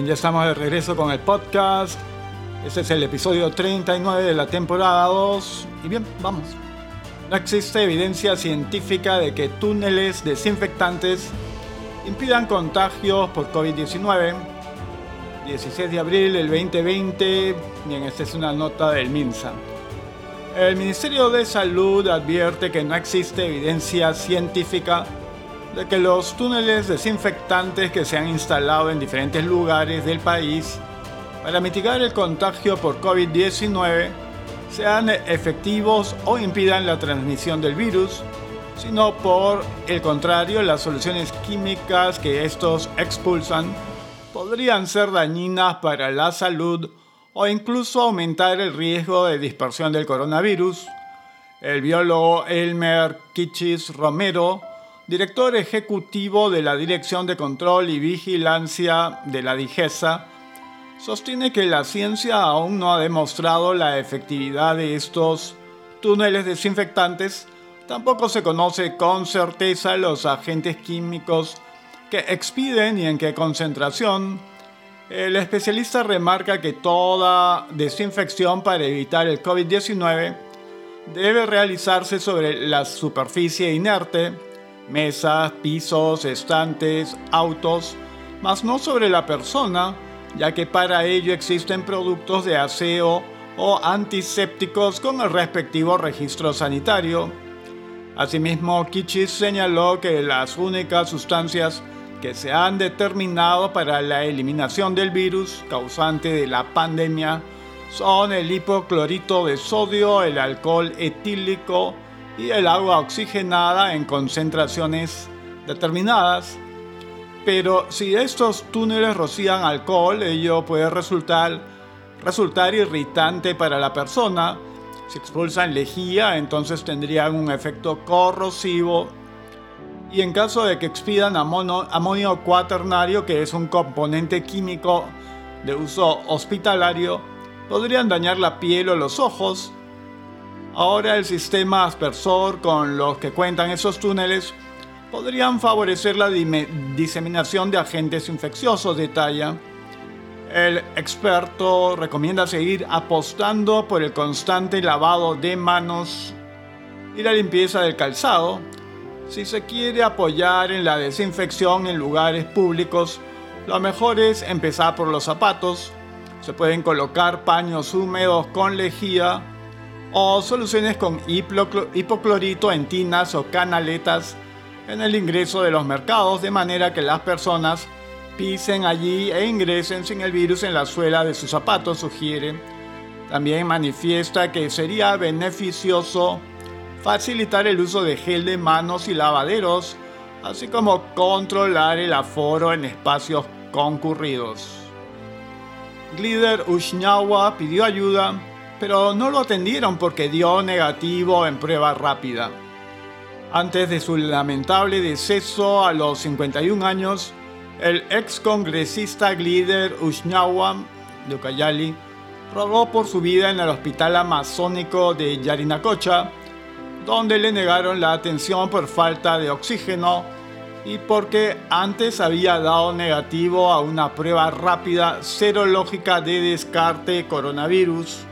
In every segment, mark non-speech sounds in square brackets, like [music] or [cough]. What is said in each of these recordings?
Bien, ya estamos de regreso con el podcast. Este es el episodio 39 de la temporada 2. Y bien, vamos. No existe evidencia científica de que túneles desinfectantes impidan contagios por COVID-19. 16 de abril del 2020. Bien, esta es una nota del MINSA. El Ministerio de Salud advierte que no existe evidencia científica de que los túneles desinfectantes que se han instalado en diferentes lugares del país para mitigar el contagio por COVID-19 sean efectivos o impidan la transmisión del virus, sino por el contrario, las soluciones químicas que estos expulsan podrían ser dañinas para la salud o incluso aumentar el riesgo de dispersión del coronavirus. El biólogo Elmer Kichis Romero director ejecutivo de la Dirección de Control y Vigilancia de la DIGESA, sostiene que la ciencia aún no ha demostrado la efectividad de estos túneles desinfectantes, tampoco se conoce con certeza los agentes químicos que expiden y en qué concentración. El especialista remarca que toda desinfección para evitar el COVID-19 debe realizarse sobre la superficie inerte, mesas, pisos, estantes, autos, mas no sobre la persona, ya que para ello existen productos de aseo o antisépticos con el respectivo registro sanitario. Asimismo, Kichis señaló que las únicas sustancias que se han determinado para la eliminación del virus causante de la pandemia son el hipoclorito de sodio, el alcohol etílico, y el agua oxigenada en concentraciones determinadas. Pero si estos túneles rocían alcohol, ello puede resultar, resultar irritante para la persona. Si expulsan lejía, entonces tendrían un efecto corrosivo. Y en caso de que expidan amonio cuaternario, que es un componente químico de uso hospitalario, podrían dañar la piel o los ojos, Ahora el sistema aspersor con los que cuentan esos túneles podrían favorecer la diseminación de agentes infecciosos, detalla. El experto recomienda seguir apostando por el constante lavado de manos y la limpieza del calzado. Si se quiere apoyar en la desinfección en lugares públicos, lo mejor es empezar por los zapatos. Se pueden colocar paños húmedos con lejía o soluciones con hipoclorito en tinas o canaletas en el ingreso de los mercados de manera que las personas pisen allí e ingresen sin el virus en la suela de sus zapatos, sugiere. También manifiesta que sería beneficioso facilitar el uso de gel de manos y lavaderos, así como controlar el aforo en espacios concurridos. Glider Ushnawa pidió ayuda pero no lo atendieron porque dio negativo en prueba rápida. Antes de su lamentable deceso a los 51 años, el ex congresista Glider Ushnawam de Ucayali rogó por su vida en el hospital amazónico de Yarinacocha, donde le negaron la atención por falta de oxígeno y porque antes había dado negativo a una prueba rápida serológica de descarte coronavirus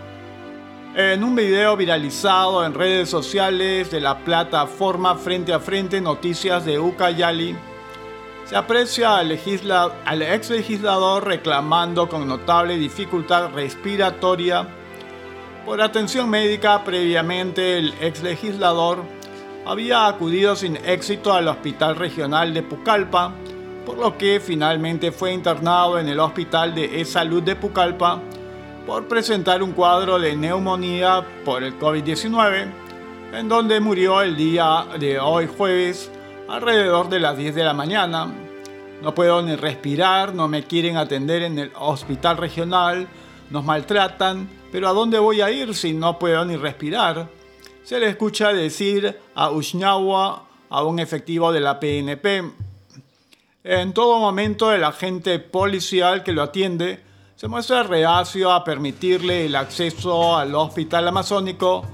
en un video viralizado en redes sociales de la plataforma Frente a Frente Noticias de Ucayali, se aprecia al, ex legislador reclamando con notable dificultad respiratoria. Por atención médica previamente el ex legislador había acudido sin éxito al Hospital Regional de Pucallpa, por lo que finalmente fue internado en el Hospital de E-Salud de Pucallpa por presentar un cuadro de neumonía por el COVID-19, en donde murió el día de hoy jueves alrededor de las 10 de la mañana. No puedo ni respirar, no me quieren atender en el hospital regional, nos maltratan, pero ¿a dónde voy a ir si no puedo ni respirar? Se le escucha decir a Ushnawa, a un efectivo de la PNP. En todo momento el agente policial que lo atiende se muestra reacio a permitirle el acceso al hospital amazónico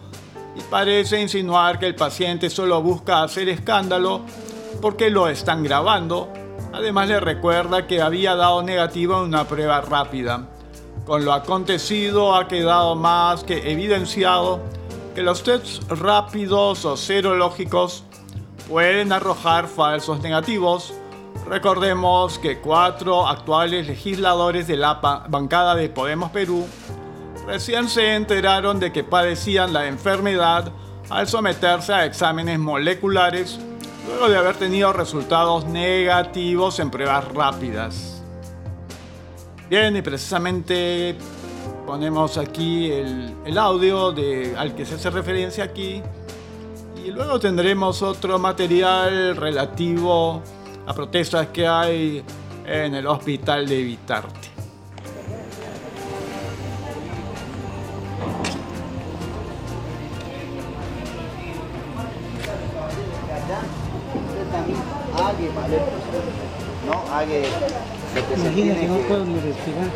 y parece insinuar que el paciente solo busca hacer escándalo porque lo están grabando, Además le recuerda que había dado negativo en una prueba rápida. Con lo acontecido ha quedado más que evidenciado que los tests rápidos o serológicos pueden arrojar falsos negativos. Recordemos que cuatro actuales legisladores de la bancada de Podemos Perú recién se enteraron de que padecían la enfermedad al someterse a exámenes moleculares luego de haber tenido resultados negativos en pruebas rápidas. Bien, y precisamente ponemos aquí el, audio al que se hace referencia aquí y luego tendremos otro material relativo a protestas que hay en el hospital de Vitarte. ¿no? Hague lo que se tiene que... no puedo ni respirar.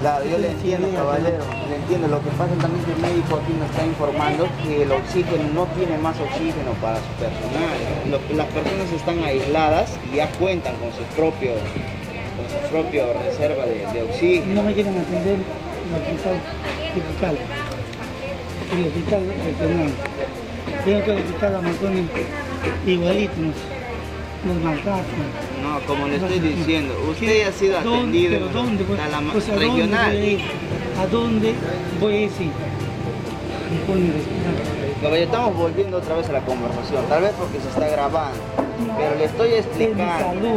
Claro, yo le entiendo, caballero, le entiendo. Lo que pasa también que el médico aquí nos está informando que el oxígeno no tiene más oxígeno para su personal. Las personas están aisladas y ya cuentan con su propio, con su propio reserva de, oxígeno. No me quieren atender en el hospital el hospital regional. Tengo que el hospital Amazonas igualito, nos maltratan. No, como le estoy diciendo, usted ha sido atendido ¿dónde, a la pues, regional. ¿A dónde voy a ir? Caballero, estamos volviendo otra vez a la conversación, tal vez porque se está grabando, pero le estoy explicando.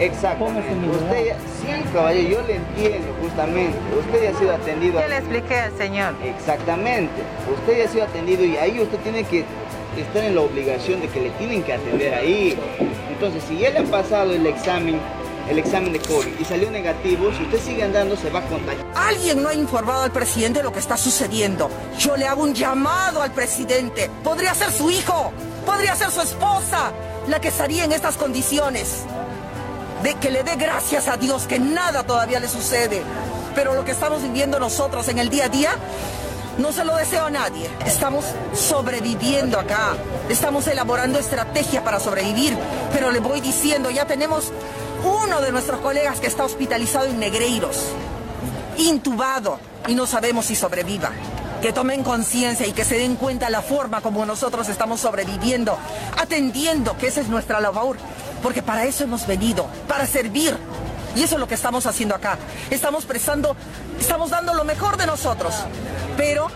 Exacto. Usted, sí, caballero, yo le entiendo justamente. Usted ya ha sido atendido. Yo le expliqué al señor. Exactamente. Usted ya ha sido atendido y ahí usted tiene que estar en la obligación de que le tienen que atender ahí. Entonces, si ya le han pasado el examen, el examen de COVID y salió negativo, si usted sigue andando se va a contagiar. Alguien no ha informado al presidente de lo que está sucediendo. Yo le hago un llamado al presidente. Podría ser su hijo, podría ser su esposa la que estaría en estas condiciones. De que le dé gracias a Dios que nada todavía le sucede. Pero lo que estamos viviendo nosotros en el día a día no se lo deseo a nadie. Estamos sobreviviendo acá. Estamos elaborando estrategia para sobrevivir. Pero le voy diciendo, ya tenemos uno de nuestros colegas que está hospitalizado en Negreiros, intubado, y no sabemos si sobreviva. Que tomen conciencia y que se den cuenta la forma como nosotros estamos sobreviviendo, atendiendo, que esa es nuestra labor. Porque para eso hemos venido, para servir. Y eso es lo que estamos haciendo acá. Estamos prestando, estamos dando lo mejor de nosotros. Pero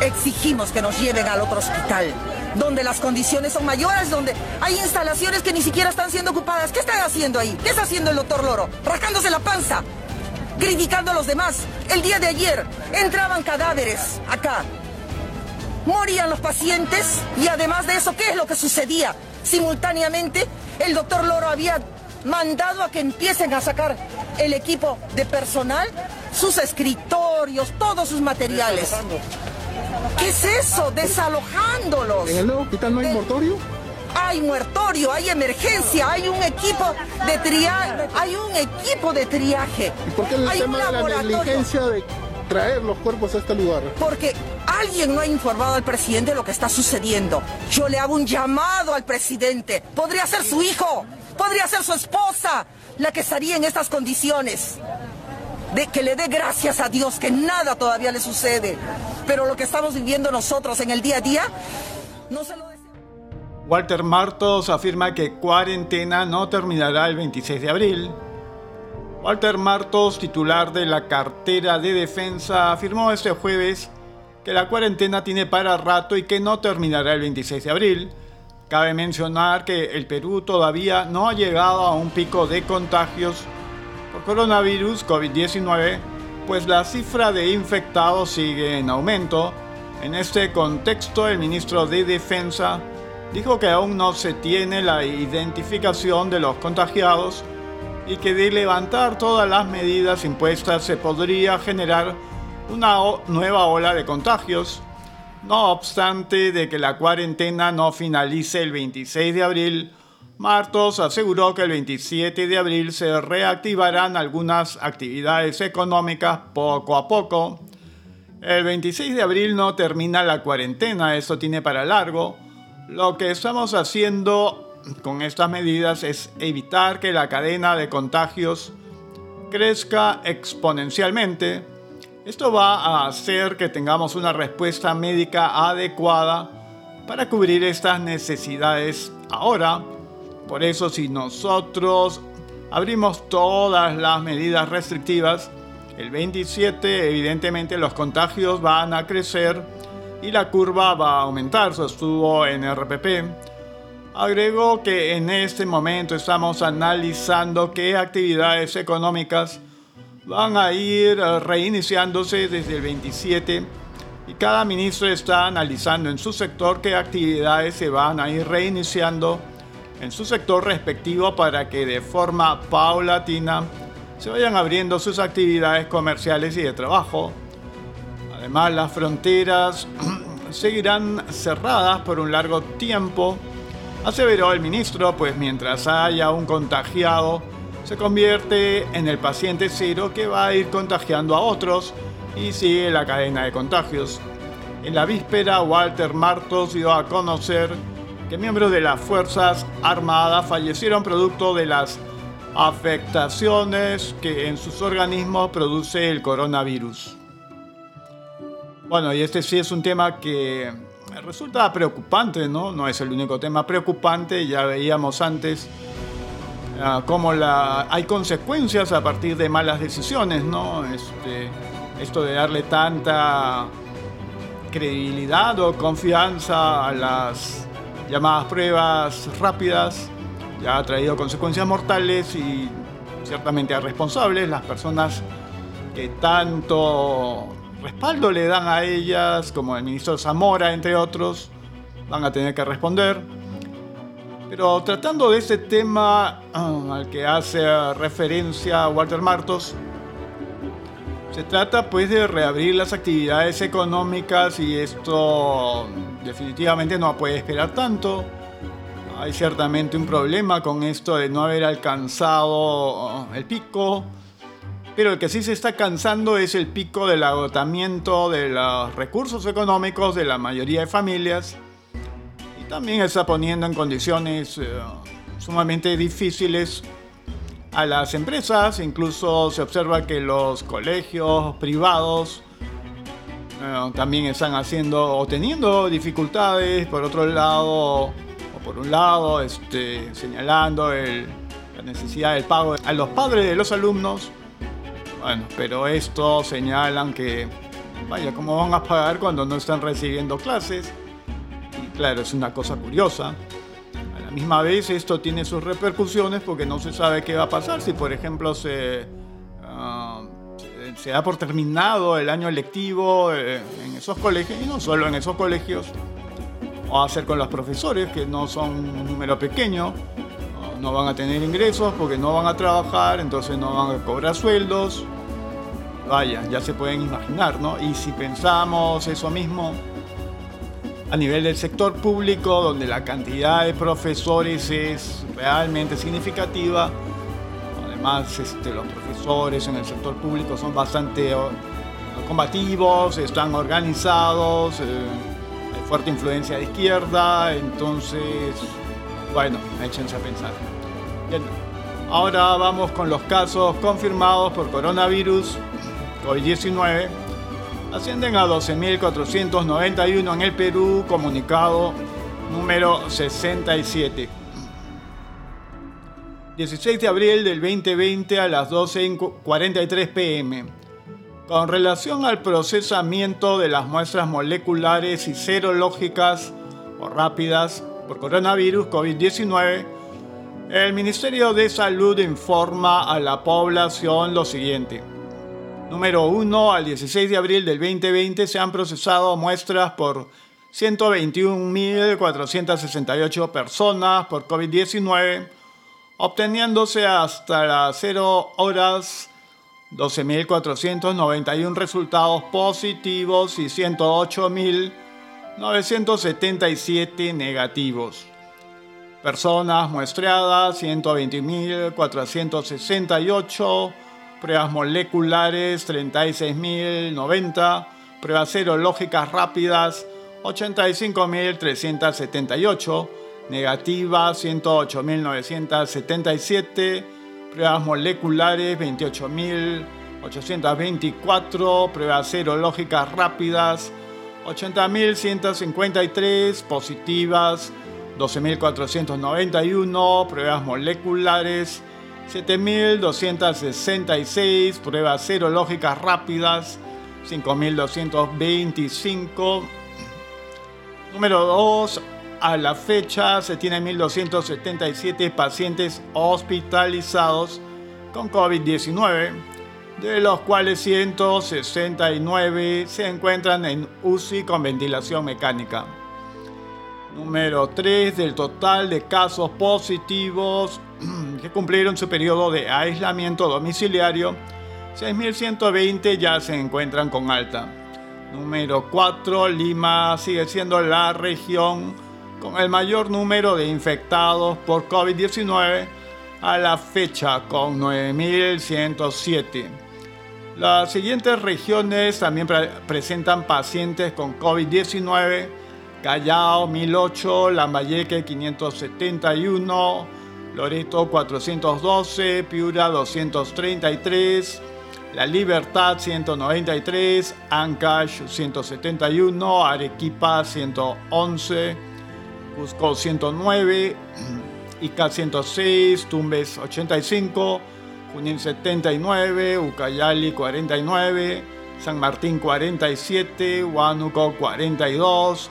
exigimos que nos lleven al otro hospital, donde las condiciones son mayores, donde hay instalaciones que ni siquiera están siendo ocupadas. ¿Qué están haciendo ahí? ¿Qué está haciendo el doctor Loro? Rascándose la panza, criticando a los demás. El día de ayer entraban cadáveres acá. Morían los pacientes y además de eso, ¿qué es lo que sucedía? Simultáneamente, el doctor Loro había mandado a que empiecen a sacar el equipo de personal, sus escritorios, todos sus materiales. ¿Qué es eso? Desalojándolos. ¿En el nuevo hospital no hay mortorio? Hay muertorio, hay emergencia, hay un equipo de triaje, hay un equipo de triaje. ¿Y por qué el tema de la negligencia de traer los cuerpos a este lugar? Porque alguien no ha informado al presidente de lo que está sucediendo. Yo le hago un llamado al presidente. Podría ser su hijo, podría ser su esposa la que estaría en estas condiciones. De que le dé gracias a Dios que nada todavía le sucede. Pero lo que estamos viviendo nosotros en el día a día, no se lo Walter Martos afirma que cuarentena no terminará el 26 de abril. Walter Martos, titular de la cartera de defensa, afirmó este jueves que la cuarentena tiene para rato y que no terminará el 26 de abril Cabe mencionar que el Perú todavía no ha llegado a un pico de contagios por coronavirus COVID-19, pues la cifra de infectados sigue en aumento. En este contexto, el ministro de Defensa dijo que aún no se tiene la identificación de los contagiados y que de levantar todas las medidas impuestas se podría generar una nueva ola de contagios. No obstante de que la cuarentena no finalice el 26 de abril, Martos aseguró que el 27 de abril se reactivarán algunas actividades económicas poco a poco. El 26 de abril no termina la cuarentena, eso tiene para largo. Lo que estamos haciendo con estas medidas es evitar que la cadena de contagios crezca exponencialmente. Esto va a hacer que tengamos una respuesta médica adecuada para cubrir estas necesidades ahora. Por eso si nosotros abrimos todas las medidas restrictivas, el 27 evidentemente los contagios van a crecer y la curva va a aumentar, sostuvo en RPP. Agregó que en este momento estamos analizando qué actividades económicas van a ir reiniciándose desde el 27 y cada ministro está analizando en su sector qué actividades se van a ir reiniciando en su sector respectivo para que de forma paulatina se vayan abriendo sus actividades comerciales y de trabajo. Además, las fronteras [clears throat] seguirán cerradas por un largo tiempo, aseveró el ministro, pues mientras haya un contagiado, se convierte en el paciente cero que va a ir contagiando a otros y sigue la cadena de contagios. En la víspera, Walter Martos dio a conocer que miembros de las Fuerzas Armadas fallecieron producto de las afectaciones que en sus organismos produce el coronavirus. Bueno, y este sí es un tema que resulta preocupante, ¿no? No es el único tema preocupante, ya veíamos antes uh, cómo la, hay consecuencias a partir de malas decisiones, ¿no? Este, esto de darle tanta credibilidad o confianza a las llamadas pruebas rápidas ya ha traído consecuencias mortales y ciertamente a responsables, las personas que tanto respaldo le dan a ellas, como el ministro Zamora, entre otros, van a tener que responder. Pero tratando de ese tema ah, al que hace referencia Walter Martos, se trata pues de reabrir las actividades económicas y esto definitivamente no puede esperar tanto. Hay ciertamente un problema con esto de no haber alcanzado el pico pero el que sí se está cansando es el pico del agotamiento de los recursos económicos de la mayoría de familias y también está poniendo en condiciones eh, sumamente difíciles a las empresas, incluso se observa que los colegios privados eh, también están haciendo o teniendo dificultades, por otro lado, o por un lado, este, señalando la necesidad del pago a los padres de los alumnos bueno, pero esto señalan que, vaya, ¿cómo van a pagar cuando no están recibiendo clases? Y claro, es una cosa curiosa. A la misma vez esto tiene sus repercusiones porque no se sabe qué va a pasar si, por ejemplo, se, se da por terminado el año lectivo eh, en esos colegios, y no solo en esos colegios, o hacer con los profesores, que no son un número pequeño, no van a tener ingresos porque no van a trabajar, entonces no van a cobrar sueldos. Vaya, ya se pueden imaginar, ¿no? Y si pensamos eso mismo a nivel del sector público, donde la cantidad de profesores es realmente significativa, además este, los profesores en el sector público son bastante combativos, están organizados, eh, hay fuerte influencia de izquierda, entonces bueno, échense a pensar. Ahora vamos con los casos confirmados por coronavirus COVID-19. Ascienden a 12.491 en el Perú, comunicado número 67. 16 de abril del 2020 a las 12.43 pm. Con relación al procesamiento de las muestras moleculares y serológicas o rápidas por coronavirus COVID-19, el Ministerio de Salud informa a la población lo siguiente. Número 1. Al 16 de abril del 2020 se han procesado muestras por 121.468 personas por COVID-19, obteniéndose hasta las 0 horas 12.491 resultados positivos y 108.000 977 negativos. Personas muestreadas 120.468. Pruebas moleculares 36.090. Pruebas serológicas rápidas 85.378. negativa 108.977, pruebas moleculares 28.824, pruebas serológicas rápidas 80.153, positivas 12.491, pruebas moleculares 7.266, pruebas serológicas rápidas 5.225. Número 2, a la fecha se tienen 1.277 pacientes hospitalizados con COVID-19, de los cuales 169 se encuentran en UCI con ventilación mecánica. Número 3 del total de casos positivos [clears throat] que cumplieron su periodo de aislamiento domiciliario, 6.120 ya se encuentran con alta. Número 4, Lima sigue siendo la región con el mayor número de infectados por COVID-19 a la fecha, con 9.107. Las siguientes regiones también presentan pacientes con COVID-19. Callao 1008, Lambayeque 571, Loreto 412, Piura 233, La Libertad 193, Ancash 171, Arequipa 111, Cusco 109, Ica 106, Tumbes 85, Junín 79, Ucayali 49, San Martín 47, Huánuco 42,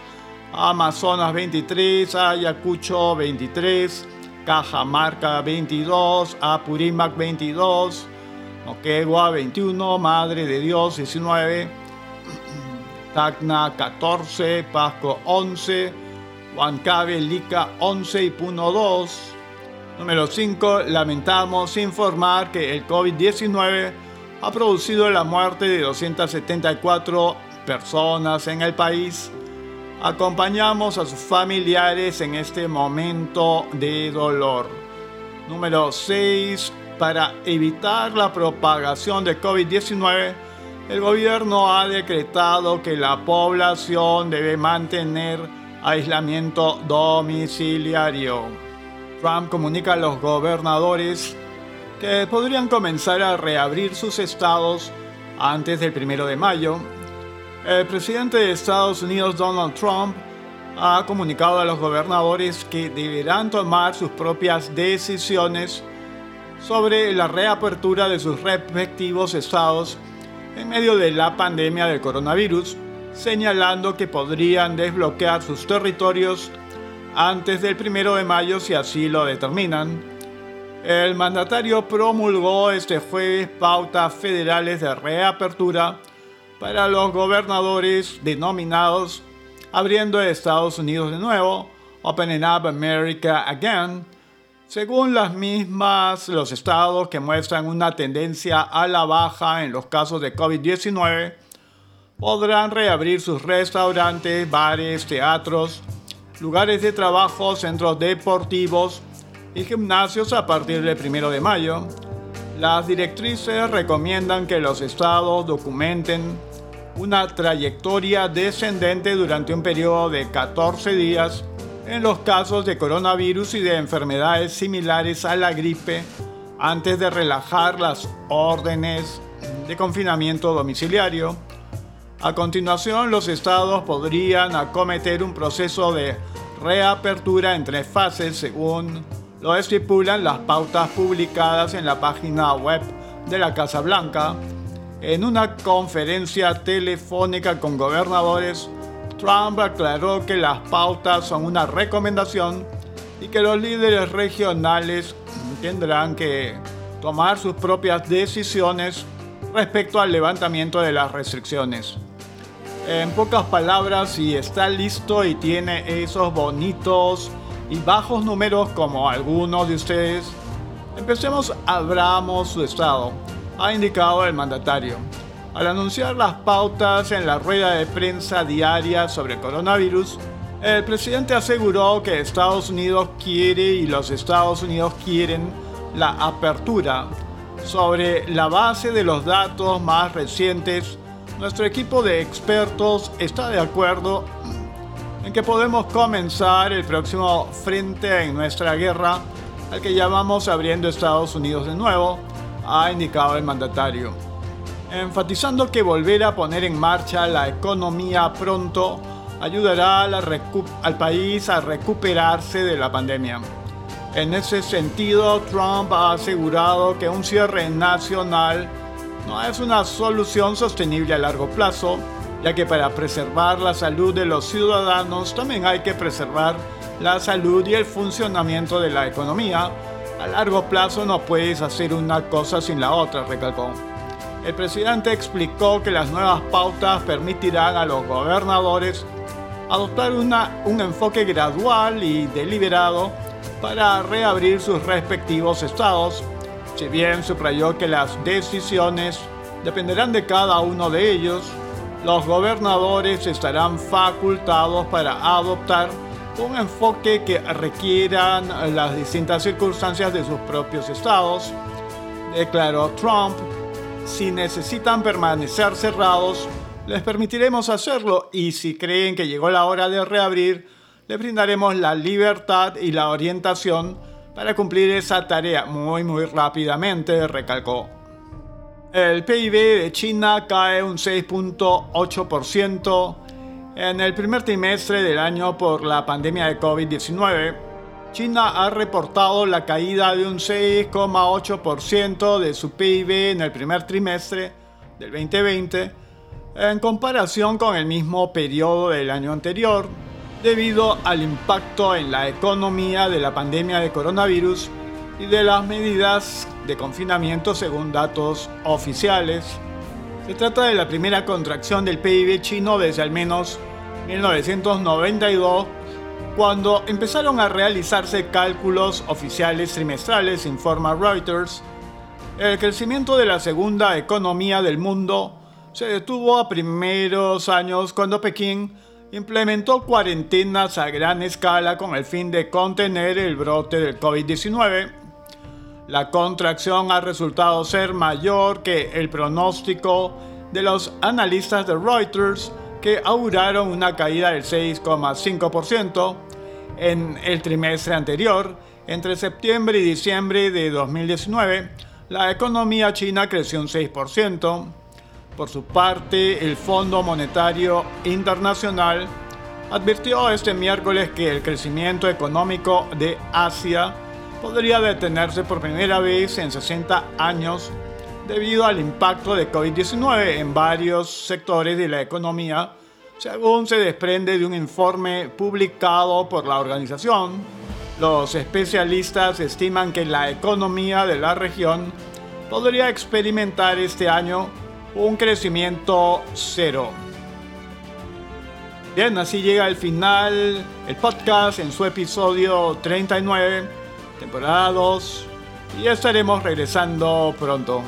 Amazonas 23, Ayacucho 23, Cajamarca 22, Apurímac 22, Moquegua 21, Madre de Dios 19, [clears throat] Tacna 14, Pasco 11, Huancabe, Lica 11 y Puno 2. Número 5. Lamentamos informar que el COVID-19 ha producido la muerte de 274 personas en el país. Acompañamos a sus familiares en este momento de dolor. Número 6. Para evitar la propagación de COVID-19, el gobierno ha decretado que la población debe mantener aislamiento domiciliario. Trump comunica a los gobernadores que podrían comenzar a reabrir sus estados antes del primero de mayo. El presidente de Estados Unidos, Donald Trump, ha comunicado a los gobernadores que deberán tomar sus propias decisiones sobre la reapertura de sus respectivos estados en medio de la pandemia del coronavirus, señalando que podrían desbloquear sus territorios antes del primero de mayo si así lo determinan. El mandatario promulgó este jueves pautas federales de reapertura para los gobernadores denominados Abriendo Estados Unidos de nuevo, Opening Up America Again, según las mismas, los estados que muestran una tendencia a la baja en los casos de COVID-19 podrán reabrir sus restaurantes, bares, teatros, lugares de trabajo, centros deportivos y gimnasios a partir del 1 de mayo. Las directrices recomiendan que los estados documenten una trayectoria descendente durante un periodo de 14 días en los casos de coronavirus y de enfermedades similares a la gripe antes de relajar las órdenes de confinamiento domiciliario. A continuación, los estados podrían acometer un proceso de reapertura en tres fases según lo estipulan las pautas publicadas en la página web de la Casa Blanca. En una conferencia telefónica con gobernadores, Trump aclaró que las pautas son una recomendación y que los líderes regionales tendrán que tomar sus propias decisiones respecto al levantamiento de las restricciones. En pocas palabras, si está listo y tiene esos bonitos y bajos números como algunos de ustedes, empecemos, abramos su estado, ha indicado el mandatario. Al anunciar las pautas en la rueda de prensa diaria sobre coronavirus, el presidente aseguró que Estados Unidos quiere y los Estados Unidos quieren la apertura sobre la base de los datos más recientes nuestro equipo de expertos está de acuerdo en que podemos comenzar el próximo frente en nuestra guerra al que llamamos abriendo Estados Unidos de nuevo, ha indicado el mandatario, enfatizando que volver a poner en marcha la economía pronto ayudará al país a recuperarse de la pandemia. En ese sentido, Trump ha asegurado que un cierre nacional no es una solución sostenible a largo plazo, ya que para preservar la salud de los ciudadanos también hay que preservar la salud y el funcionamiento de la economía. A largo plazo no puedes hacer una cosa sin la otra, recalcó. El presidente explicó que las nuevas pautas permitirán a los gobernadores adoptar un enfoque gradual y deliberado para reabrir sus respectivos estados, si bien subrayó que las decisiones dependerán de cada uno de ellos, los gobernadores estarán facultados para adoptar un enfoque que requieran las distintas circunstancias de sus propios estados, declaró Trump. Si necesitan permanecer cerrados, les permitiremos hacerlo y si creen que llegó la hora de reabrir, les brindaremos la libertad y la orientación para cumplir esa tarea muy muy rápidamente, recalcó. El PIB de China cae un 6.8% en el primer trimestre del año por la pandemia de COVID-19, China ha reportado la caída de un 6,8% de su PIB en el primer trimestre del 2020 en comparación con el mismo periodo del año anterior, debido al impacto en la economía de la pandemia de coronavirus y de las medidas de confinamiento según datos oficiales. Se trata de la primera contracción del PIB chino desde al menos 1992, cuando empezaron a realizarse cálculos oficiales trimestrales, informa Reuters, el crecimiento de la segunda economía del mundo se detuvo a primeros años cuando Pekín implementó cuarentenas a gran escala con el fin de contener el brote del COVID-19. La contracción ha resultado ser mayor que el pronóstico de los analistas de Reuters que auguraron una caída del 6,5% en el trimestre anterior. Entre septiembre y diciembre de 2019, la economía china creció un 6%. Por su parte, el Fondo Monetario Internacional advirtió este miércoles que el crecimiento económico de Asia podría detenerse por primera vez en 60 años debido al impacto de COVID-19 en varios sectores de la economía, según se desprende de un informe publicado por la organización. Los especialistas estiman que la economía de la región podría experimentar este año un crecimiento cero. Bien, así llega el final el podcast en su episodio 39, temporada 2, y estaremos regresando pronto.